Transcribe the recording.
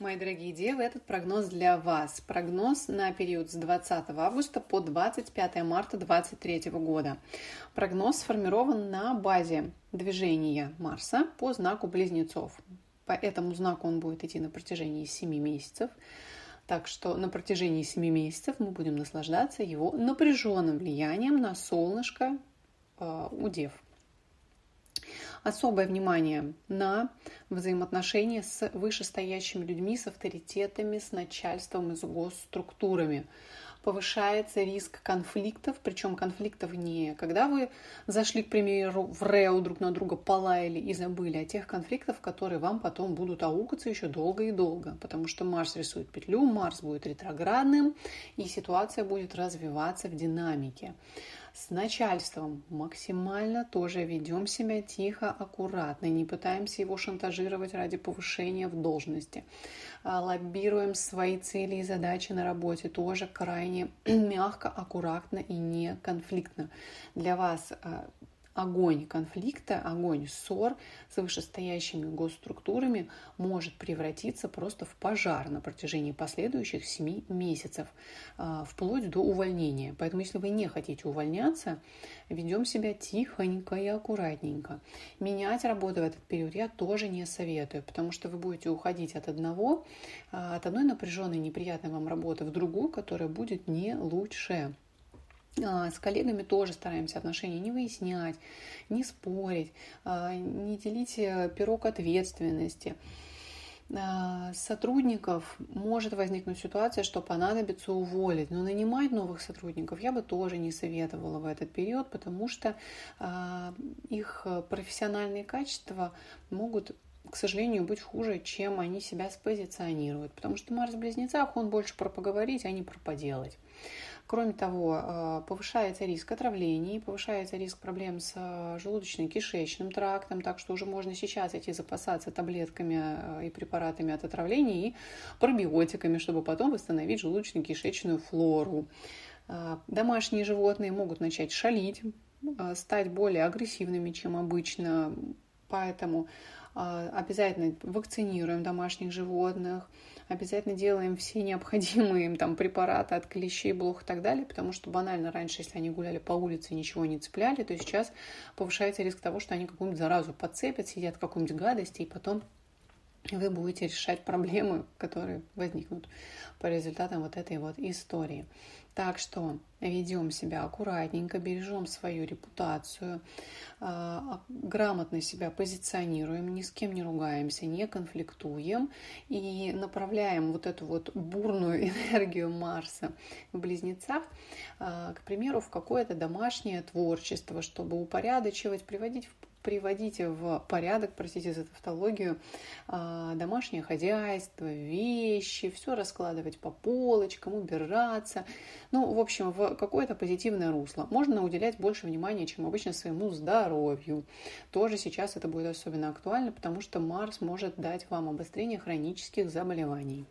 Мои дорогие девы, этот прогноз для вас. Прогноз на период с 20 августа по 25 марта 2023 года. Прогноз сформирован на базе движения Марса по знаку Близнецов. По этому знаку он будет идти на протяжении 7 месяцев. Так что на протяжении 7 месяцев мы будем наслаждаться его напряженным влиянием на солнышко э, у дев особое внимание на взаимоотношения с вышестоящими людьми, с авторитетами, с начальством и с госструктурами. Повышается риск конфликтов, причем конфликтов не когда вы зашли, к примеру, в реу друг на друга, полаяли и забыли, а тех конфликтов, которые вам потом будут аукаться еще долго и долго, потому что Марс рисует петлю, Марс будет ретроградным, и ситуация будет развиваться в динамике. С начальством максимально тоже ведем себя тихо, аккуратно, не пытаемся его шантажировать ради повышения в должности. А, лоббируем свои цели и задачи на работе тоже крайне мягко, аккуратно и не конфликтно. Для вас а, огонь конфликта, огонь ссор с вышестоящими госструктурами может превратиться просто в пожар на протяжении последующих 7 месяцев, а, вплоть до увольнения. Поэтому, если вы не хотите увольняться, ведем себя тихонько и аккуратненько. Менять работу в этот период я тоже не советую, потому что вы будете уходить от одного, а, от одной напряженной, неприятной вам работы в другую, которая будет не лучше. А, с коллегами тоже стараемся отношения не выяснять, не спорить, а, не делить э, пирог ответственности. А, с сотрудников может возникнуть ситуация, что понадобится уволить, но нанимать новых сотрудников я бы тоже не советовала в этот период, потому что их профессиональные качества могут к сожалению, быть хуже, чем они себя спозиционируют. Потому что Марс в Близнецах, он больше про поговорить, а не про поделать. Кроме того, э, повышается риск отравлений, повышается риск проблем с э, желудочно-кишечным трактом, так что уже можно сейчас идти запасаться таблетками э, и препаратами от отравлений и пробиотиками, чтобы потом восстановить желудочно-кишечную флору. Домашние животные могут начать шалить, стать более агрессивными, чем обычно, поэтому обязательно вакцинируем домашних животных, обязательно делаем все необходимые им там препараты от клещей, блох и так далее, потому что банально раньше, если они гуляли по улице ничего не цепляли, то сейчас повышается риск того, что они какую-нибудь заразу подцепят, сидят в какой-нибудь гадости, и потом вы будете решать проблемы, которые возникнут по результатам вот этой вот истории. Так что ведем себя аккуратненько, бережем свою репутацию, а, грамотно себя позиционируем, ни с кем не ругаемся, не конфликтуем и направляем вот эту вот бурную энергию Марса в близнецах, а, к примеру, в какое-то домашнее творчество, чтобы упорядочивать, приводить в приводить в порядок, простите за тавтологию, а, домашнее хозяйство, вещи, все раскладывать по полочкам, убираться. Ну, в общем, в какое-то позитивное русло. Можно уделять больше внимания, чем обычно своему здоровью. Тоже сейчас это будет особенно актуально, потому что Марс может дать вам обострение хронических заболеваний.